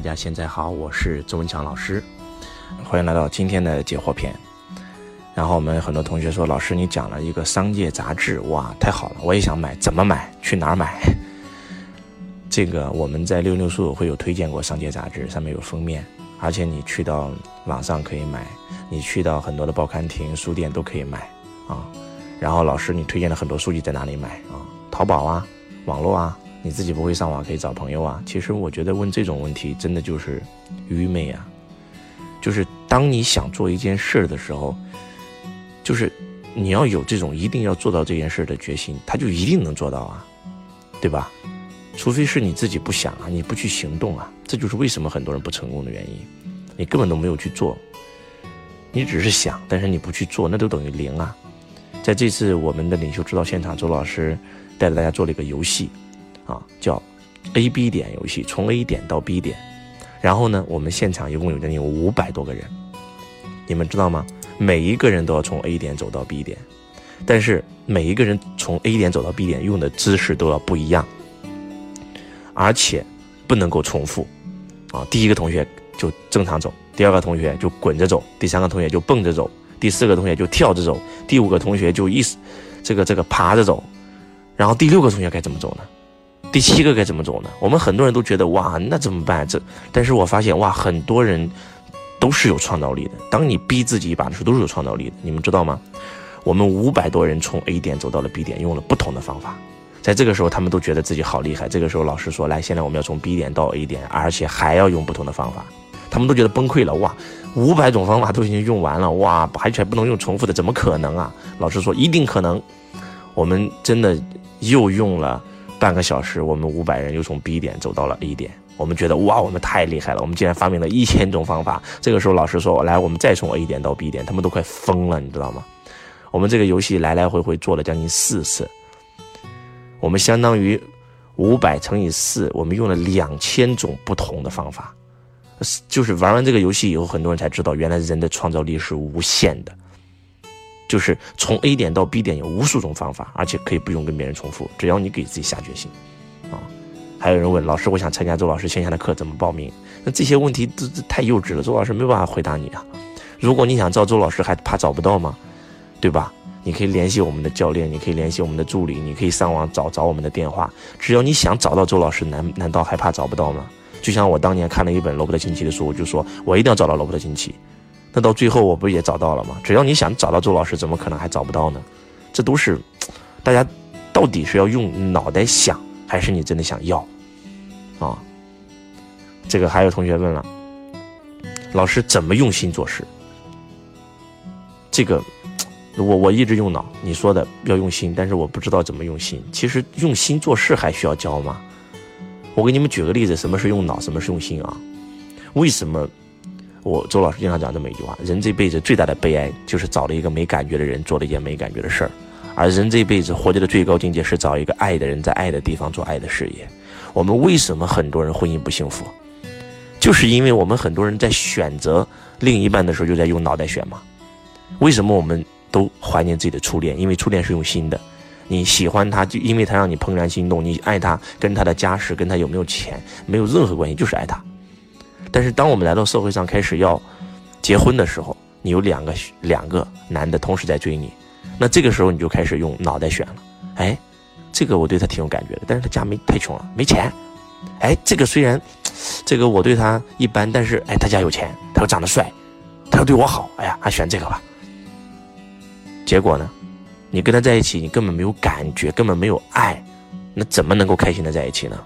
大家现在好，我是周文强老师，欢迎来到今天的解惑篇。然后我们很多同学说，老师你讲了一个商界杂志，哇，太好了，我也想买，怎么买？去哪儿买？这个我们在六六书会有推荐过商界杂志，上面有封面，而且你去到网上可以买，你去到很多的报刊亭、书店都可以买啊。然后老师你推荐了很多书籍在哪里买啊？淘宝啊，网络啊。你自己不会上网，可以找朋友啊。其实我觉得问这种问题真的就是愚昧啊。就是当你想做一件事的时候，就是你要有这种一定要做到这件事的决心，他就一定能做到啊，对吧？除非是你自己不想啊，你不去行动啊，这就是为什么很多人不成功的原因。你根本都没有去做，你只是想，但是你不去做，那都等于零啊。在这次我们的领袖指导现场，周老师带着大家做了一个游戏。啊，叫 A B 点游戏，从 A 点到 B 点，然后呢，我们现场一共有将近五百多个人，你们知道吗？每一个人都要从 A 点走到 B 点，但是每一个人从 A 点走到 B 点用的姿势都要不一样，而且不能够重复。啊，第一个同学就正常走，第二个同学就滚着走，第三个同学就蹦着走，第四个同学就跳着走，第五个同学就一这个这个爬着走，然后第六个同学该怎么走呢？第七个该怎么走呢？我们很多人都觉得哇，那怎么办？这，但是我发现哇，很多人都是有创造力的。当你逼自己一把的时候，都是有创造力的。你们知道吗？我们五百多人从 A 点走到了 B 点，用了不同的方法。在这个时候，他们都觉得自己好厉害。这个时候，老师说：“来，现在我们要从 B 点到 A 点，而且还要用不同的方法。”他们都觉得崩溃了。哇，五百种方法都已经用完了，哇，而且不能用重复的，怎么可能啊？老师说：“一定可能。”我们真的又用了。半个小时，我们五百人又从 B 点走到了 A 点。我们觉得哇，我们太厉害了！我们竟然发明了一千种方法。这个时候，老师说：“来，我们再从 A 点到 B 点。”他们都快疯了，你知道吗？我们这个游戏来来回回做了将近四次，我们相当于五百乘以四，我们用了两千种不同的方法。就是玩完这个游戏以后，很多人才知道，原来人的创造力是无限的。就是从 A 点到 B 点有无数种方法，而且可以不用跟别人重复，只要你给自己下决心，啊！还有人问老师，我想参加周老师线下的课，怎么报名？那这些问题都太幼稚了，周老师没有办法回答你啊。如果你想找周老师，还怕找不到吗？对吧？你可以联系我们的教练，你可以联系我们的助理，你可以上网找找我们的电话。只要你想找到周老师，难难道还怕找不到吗？就像我当年看了一本罗伯特清崎的书，我就说我一定要找到罗伯特清崎。那到最后我不也找到了吗？只要你想找到周老师，怎么可能还找不到呢？这都是大家到底是要用脑袋想，还是你真的想要啊？这个还有同学问了，老师怎么用心做事？这个我我一直用脑，你说的要用心，但是我不知道怎么用心。其实用心做事还需要教吗？我给你们举个例子，什么是用脑，什么是用心啊？为什么？我周老师经常讲这么一句话：人这辈子最大的悲哀，就是找了一个没感觉的人，做了一件没感觉的事儿；而人这辈子活着的最高境界，是找一个爱的人，在爱的地方做爱的事业。我们为什么很多人婚姻不幸福？就是因为我们很多人在选择另一半的时候，就在用脑袋选嘛。为什么我们都怀念自己的初恋？因为初恋是用心的。你喜欢他，就因为他让你怦然心动；你爱他，跟他的家世、跟他有没有钱没有任何关系，就是爱他。但是当我们来到社会上开始要结婚的时候，你有两个两个男的同时在追你，那这个时候你就开始用脑袋选了。哎，这个我对他挺有感觉的，但是他家没太穷了，没钱。哎，这个虽然这个我对他一般，但是哎，他家有钱，他又长得帅，他又对我好。哎呀，还选这个吧。结果呢，你跟他在一起，你根本没有感觉，根本没有爱，那怎么能够开心的在一起呢？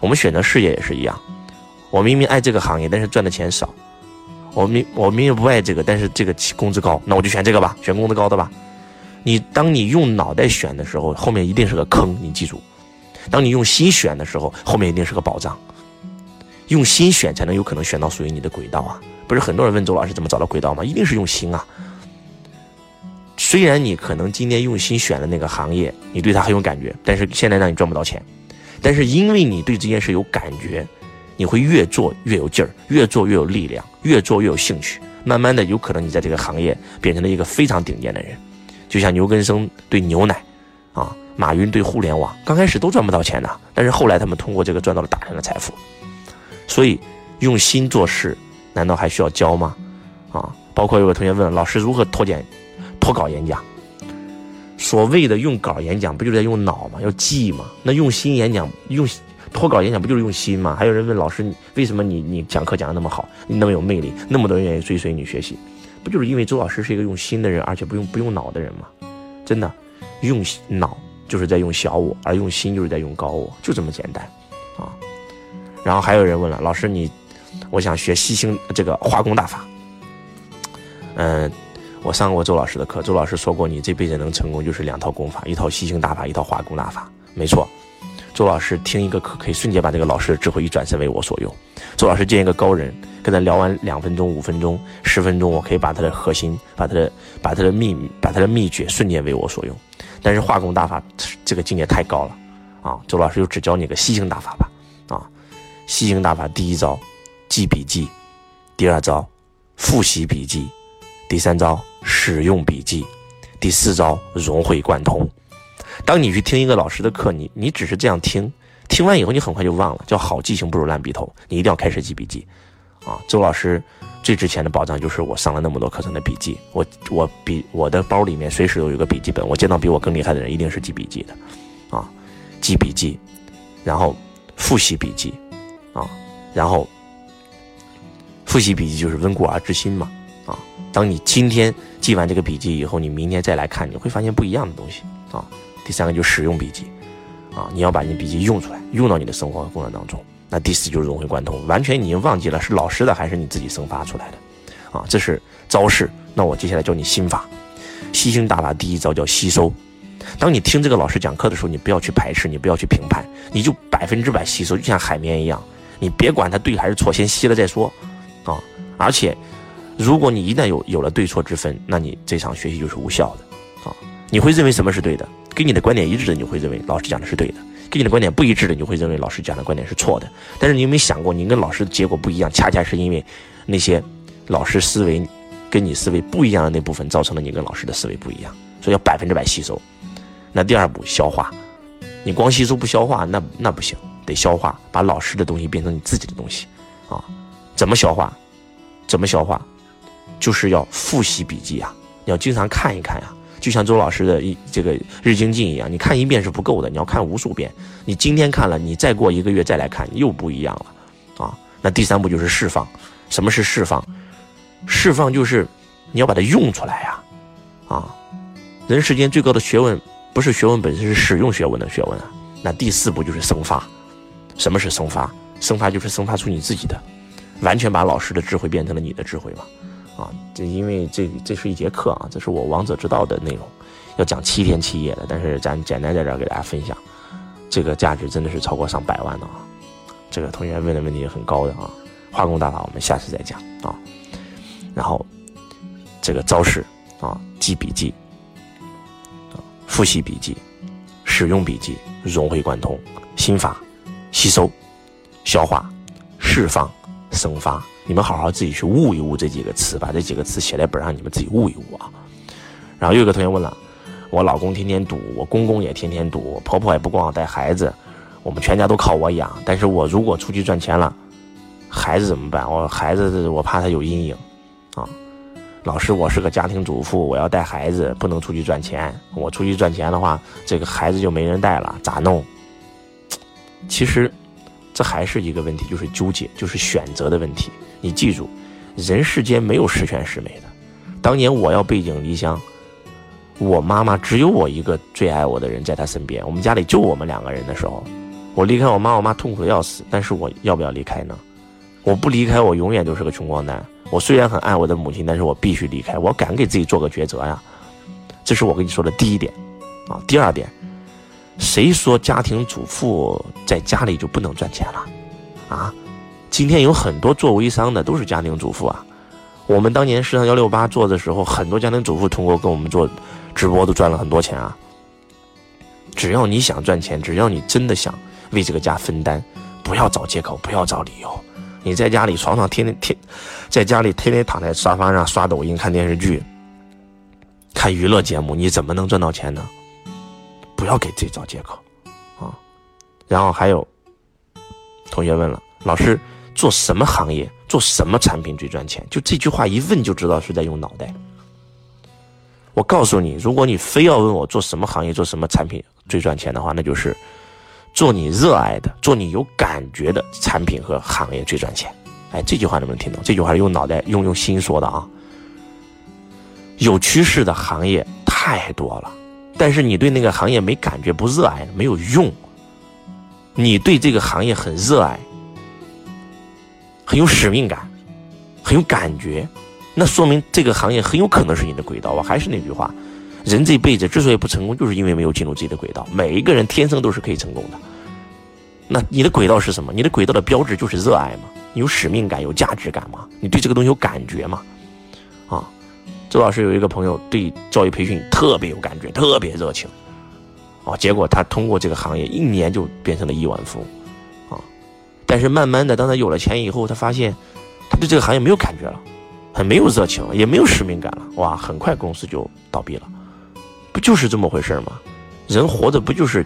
我们选择事业也是一样。我明明爱这个行业，但是赚的钱少。我明我明明不爱这个，但是这个工资高，那我就选这个吧，选工资高的吧。你当你用脑袋选的时候，后面一定是个坑，你记住。当你用心选的时候，后面一定是个宝藏。用心选才能有可能选到属于你的轨道啊！不是很多人问周老师怎么找到轨道吗？一定是用心啊。虽然你可能今天用心选的那个行业，你对它很有感觉，但是现在让你赚不到钱。但是因为你对这件事有感觉。你会越做越有劲儿，越做越有力量，越做越有兴趣。慢慢的，有可能你在这个行业变成了一个非常顶尖的人。就像牛根生对牛奶，啊，马云对互联网，刚开始都赚不到钱的，但是后来他们通过这个赚到了大量的财富。所以，用心做事，难道还需要教吗？啊，包括有个同学问老师如何脱简脱稿演讲。所谓的用稿演讲，不就是在用脑吗？要记吗？那用心演讲，用脱稿演讲不就是用心吗？还有人问老师，为什么你你讲课讲的那么好，你那么有魅力，那么多人愿意追随你学习，不就是因为周老师是一个用心的人，而且不用不用脑的人吗？真的，用脑就是在用小我，而用心就是在用高我，就这么简单啊。然后还有人问了，老师你，我想学吸星这个化工大法，嗯。我上过周老师的课，周老师说过，你这辈子能成功就是两套功法，一套吸星大法，一套化工大法。没错，周老师听一个课可以瞬间把这个老师的智慧一转身为我所用。周老师见一个高人，跟他聊完两分钟、五分钟、十分钟，我可以把他的核心、把他的、把他的秘、把他的秘诀瞬间为我所用。但是化功大法这个境界太高了啊！周老师就只教你个吸星大法吧啊！吸星大法第一招记笔记，第二招复习笔记，第三招。使用笔记，第四招融会贯通。当你去听一个老师的课，你你只是这样听，听完以后你很快就忘了。叫好记性不如烂笔头，你一定要开始记笔记。啊，周老师最值钱的保障就是我上了那么多课程的笔记，我我笔我的包里面随时都有个笔记本，我见到比我更厉害的人一定是记笔记的。啊，记笔记，然后复习笔记，啊，然后复习笔记就是温故而知新嘛。啊，当你今天记完这个笔记以后，你明天再来看，你会发现不一样的东西啊。第三个就使用笔记，啊，你要把你笔记用出来，用到你的生活和工作当中。那第四就是融会贯通，完全你已经忘记了是老师的还是你自己生发出来的，啊，这是招式。那我接下来教你心法，吸星大法第一招叫吸收。当你听这个老师讲课的时候，你不要去排斥，你不要去评判，你就百分之百吸收，就像海绵一样，你别管它对还是错，先吸了再说，啊，而且。如果你一旦有有了对错之分，那你这场学习就是无效的，啊，你会认为什么是对的？跟你的观点一致的，你会认为老师讲的是对的；跟你的观点不一致的，你会认为老师讲的观点是错的。但是你有没有想过，你跟老师的结果不一样，恰恰是因为那些老师思维跟你思维不一样的那部分，造成了你跟老师的思维不一样。所以要百分之百吸收。那第二步消化，你光吸收不消化，那那不行，得消化，把老师的东西变成你自己的东西，啊，怎么消化？怎么消化？就是要复习笔记啊，你要经常看一看呀，就像周老师的一这个日精进一样，你看一遍是不够的，你要看无数遍。你今天看了，你再过一个月再来看，又不一样了，啊。那第三步就是释放，什么是释放？释放就是你要把它用出来呀，啊。人世间最高的学问不是学问本身，是使用学问的学问啊。那第四步就是生发，什么是生发？生发就是生发出你自己的，完全把老师的智慧变成了你的智慧嘛。啊，这因为这这是一节课啊，这是我王者之道的内容，要讲七天七夜的。但是咱简单在这儿给大家分享，这个价值真的是超过上百万的啊。这个同学问的问题也很高的啊。化工大法我们下次再讲啊。然后这个招式啊，记笔记啊，复习笔记，使用笔记，融会贯通，心法，吸收，消化，释放，生发。你们好好自己去悟一悟这几个词，把这几个词写在本上，你们自己悟一悟啊。然后又有个同学问了，我老公天天赌，我公公也天天赌，婆婆也不光带孩子，我们全家都靠我养。但是我如果出去赚钱了，孩子怎么办？我孩子我怕他有阴影啊。老师，我是个家庭主妇，我要带孩子，不能出去赚钱。我出去赚钱的话，这个孩子就没人带了，咋弄？其实，这还是一个问题，就是纠结，就是选择的问题。你记住，人世间没有十全十美的。当年我要背井离乡，我妈妈只有我一个最爱我的人在她身边，我们家里就我们两个人的时候，我离开我妈，我妈痛苦的要死。但是我要不要离开呢？我不离开，我永远都是个穷光蛋。我虽然很爱我的母亲，但是我必须离开。我敢给自己做个抉择呀。这是我跟你说的第一点，啊，第二点，谁说家庭主妇在家里就不能赚钱了？啊？今天有很多做微商的都是家庭主妇啊，我们当年时尚幺六八做的时候，很多家庭主妇通过跟我们做直播都赚了很多钱啊。只要你想赚钱，只要你真的想为这个家分担，不要找借口，不要找理由。你在家里床上天天天，在家里天天躺在沙发上刷抖音、看电视剧、看娱乐节目，你怎么能赚到钱呢？不要给自己找借口啊。然后还有同学问了，老师。做什么行业、做什么产品最赚钱？就这句话一问就知道是在用脑袋。我告诉你，如果你非要问我做什么行业、做什么产品最赚钱的话，那就是做你热爱的、做你有感觉的产品和行业最赚钱。哎，这句话能不能听懂？这句话用脑袋、用用心说的啊。有趋势的行业太多了，但是你对那个行业没感觉、不热爱，没有用。你对这个行业很热爱，很有使命感，很有感觉。那说明这个行业很有可能是你的轨道。我还是那句话，人这辈子之所以不成功，就是因为没有进入自己的轨道。每一个人天生都是可以成功的。那你的轨道是什么？你的轨道的标志就是热爱嘛？你有使命感、有价值感吗？你对这个东西有感觉吗？啊，周老师有一个朋友对教育培训特别有感觉，特别热情，啊，结果他通过这个行业一年就变成了亿万富翁，啊，但是慢慢的，当他有了钱以后，他发现他对这个行业没有感觉了。很没有热情了，也没有使命感了，哇！很快公司就倒闭了，不就是这么回事吗？人活着不就是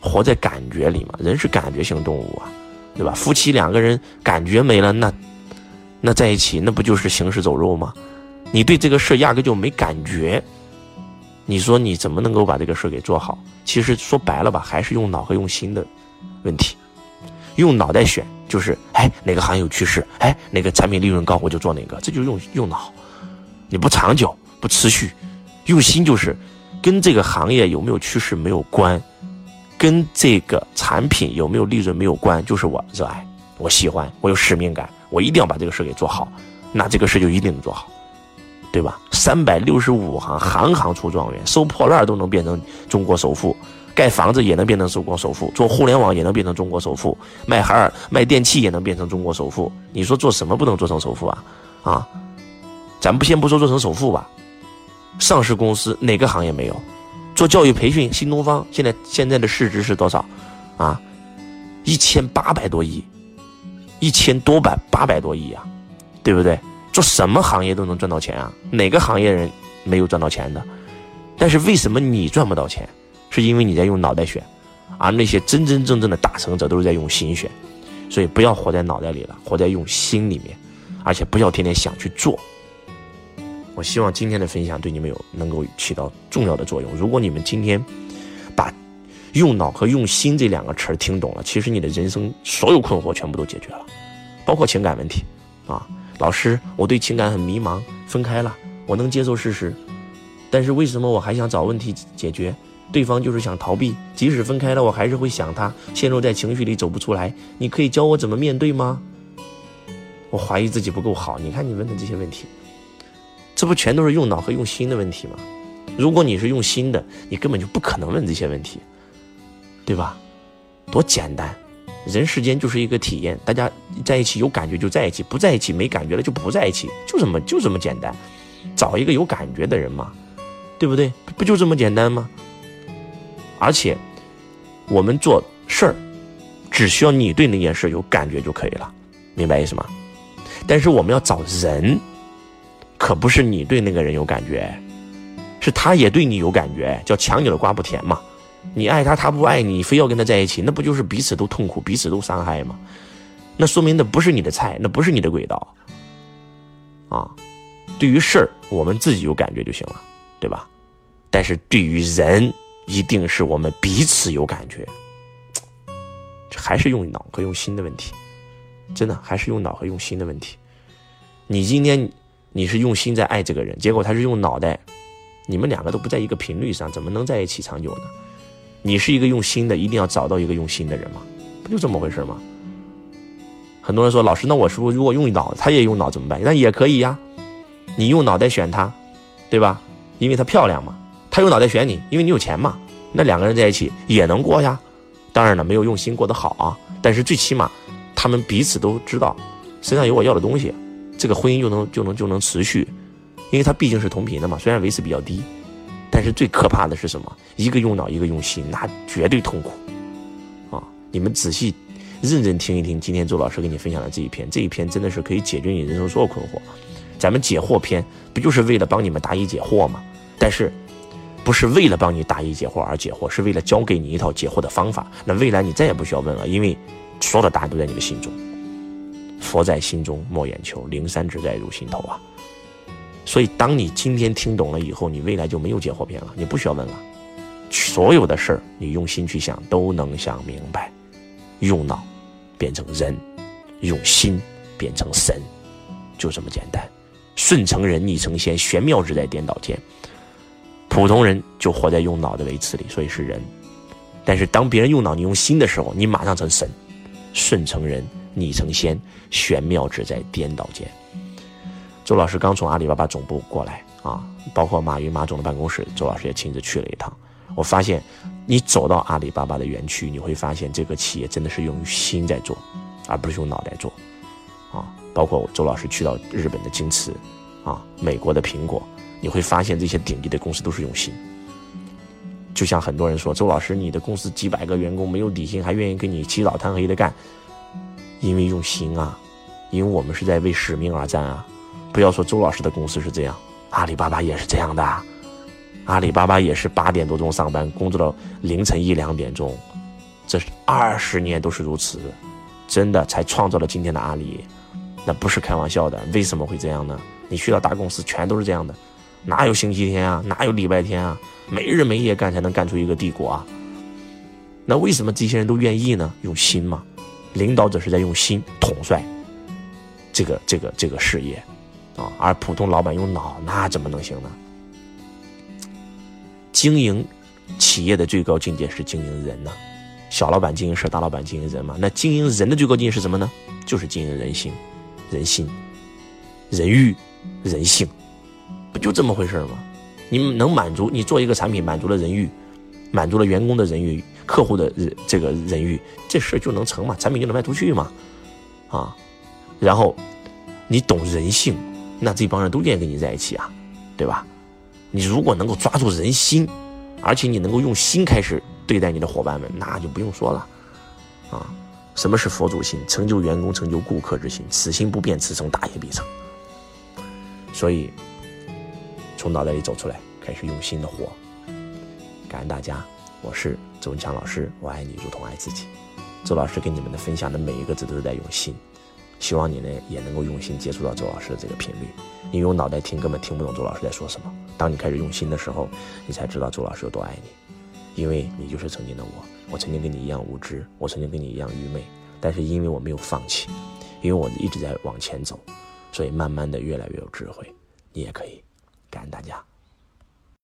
活在感觉里吗？人是感觉性动物啊，对吧？夫妻两个人感觉没了，那那在一起那不就是行尸走肉吗？你对这个事压根就没感觉，你说你怎么能够把这个事给做好？其实说白了吧，还是用脑和用心的问题，用脑袋选。就是，哎，哪个行业有趋势？哎，哪个产品利润高，我就做哪个。这就用用脑，你不长久，不持续。用心就是，跟这个行业有没有趋势没有关，跟这个产品有没有利润没有关，就是我热爱，我喜欢，我有使命感，我一定要把这个事给做好。那这个事就一定能做好，对吧？三百六十五行，行行出状元，收破烂都能变成中国首富。盖房子也能变成中国首富，做互联网也能变成中国首富，卖海尔卖电器也能变成中国首富。你说做什么不能做成首富啊？啊，咱不先不说做成首富吧，上市公司哪个行业没有？做教育培训，新东方现在现在的市值是多少？啊，一千八百多亿，一千多百八百多亿啊，对不对？做什么行业都能赚到钱啊？哪个行业人没有赚到钱的？但是为什么你赚不到钱？是因为你在用脑袋选，而那些真真正正的大成者都是在用心选，所以不要活在脑袋里了，活在用心里面，而且不要天天想去做。我希望今天的分享对你们有能够起到重要的作用。如果你们今天把用脑和用心这两个词听懂了，其实你的人生所有困惑全部都解决了，包括情感问题啊。老师，我对情感很迷茫，分开了，我能接受事实，但是为什么我还想找问题解决？对方就是想逃避，即使分开了，我还是会想他，陷入在情绪里走不出来。你可以教我怎么面对吗？我怀疑自己不够好。你看你问的这些问题，这不全都是用脑和用心的问题吗？如果你是用心的，你根本就不可能问这些问题，对吧？多简单，人世间就是一个体验，大家在一起有感觉就在一起，不在一起没感觉了就不在一起，就这么就这么简单。找一个有感觉的人嘛，对不对？不就这么简单吗？而且，我们做事儿，只需要你对那件事有感觉就可以了，明白意思吗？但是我们要找人，可不是你对那个人有感觉，是他也对你有感觉，叫强扭的瓜不甜嘛。你爱他，他不爱你，非要跟他在一起，那不就是彼此都痛苦，彼此都伤害吗？那说明那不是你的菜，那不是你的轨道。啊，对于事儿，我们自己有感觉就行了，对吧？但是对于人，一定是我们彼此有感觉，还是用脑和用心的问题，真的还是用脑和用心的问题。你今天你是用心在爱这个人，结果他是用脑袋，你们两个都不在一个频率上，怎么能在一起长久呢？你是一个用心的，一定要找到一个用心的人嘛，不就这么回事吗？很多人说老师，那我是不是如果用脑，他也用脑怎么办？那也可以呀，你用脑袋选他，对吧？因为他漂亮嘛。他用脑袋选你，因为你有钱嘛。那两个人在一起也能过呀。当然了，没有用心过得好啊。但是最起码，他们彼此都知道身上有我要的东西，这个婚姻就能就能就能持续。因为他毕竟是同频的嘛，虽然维持比较低，但是最可怕的是什么？一个用脑，一个用心，那绝对痛苦啊！你们仔细认真听一听，今天周老师给你分享的这一篇，这一篇真的是可以解决你人生所有困惑。咱们解惑篇不就是为了帮你们答疑解惑吗？但是。不是为了帮你答疑解惑而解惑，是为了教给你一套解惑的方法。那未来你再也不需要问了，因为所有的答案都在你的心中。佛在心中莫眼求，灵山只在入心头啊。所以，当你今天听懂了以后，你未来就没有解惑篇了，你不需要问了。所有的事儿，你用心去想，都能想明白。用脑变成人，用心变成神，就这么简单。顺成人，逆成仙，玄妙之在颠倒间。普通人就活在用脑的维次里，所以是人。但是当别人用脑，你用心的时候，你马上成神。顺成人，逆成仙，玄妙之在颠倒间。周老师刚从阿里巴巴总部过来啊，包括马云马总的办公室，周老师也亲自去了一趟。我发现，你走到阿里巴巴的园区，你会发现这个企业真的是用心在做，而不是用脑袋做。啊，包括周老师去到日本的京瓷，啊，美国的苹果，你会发现这些顶级的公司都是用心。就像很多人说，周老师，你的公司几百个员工没有底薪，还愿意跟你起早贪黑的干，因为用心啊，因为我们是在为使命而战啊。不要说周老师的公司是这样，阿里巴巴也是这样的，阿里巴巴也是八点多钟上班，工作到凌晨一两点钟，这是二十年都是如此，真的才创造了今天的阿里，那不是开玩笑的。为什么会这样呢？你去到大公司，全都是这样的，哪有星期天啊？哪有礼拜天啊？没日没夜干才能干出一个帝国啊！那为什么这些人都愿意呢？用心嘛，领导者是在用心统帅这个这个这个事业啊，而普通老板用脑，那怎么能行呢？经营企业的最高境界是经营人呢，小老板经营事，大老板经营人嘛。那经营人的最高境界是什么呢？就是经营人性、人心、人欲、人性，不就这么回事吗？你能满足你做一个产品，满足了人欲，满足了员工的人欲，客户的人这个人欲，这事就能成嘛？产品就能卖出去嘛？啊，然后你懂人性，那这帮人都愿意跟你在一起啊，对吧？你如果能够抓住人心，而且你能够用心开始对待你的伙伴们，那就不用说了，啊，什么是佛祖心？成就员工，成就顾客之心，此心不变，此生大业必成。所以。从脑袋里走出来，开始用心的活。感恩大家，我是周文强老师，我爱你如同爱自己。周老师给你们的分享的每一个字都是在用心，希望你呢也能够用心接触到周老师的这个频率。你用脑袋听根本听不懂周老师在说什么。当你开始用心的时候，你才知道周老师有多爱你，因为你就是曾经的我。我曾经跟你一样无知，我曾经跟你一样愚昧，但是因为我没有放弃，因为我一直在往前走，所以慢慢的越来越有智慧。你也可以。感恩大家。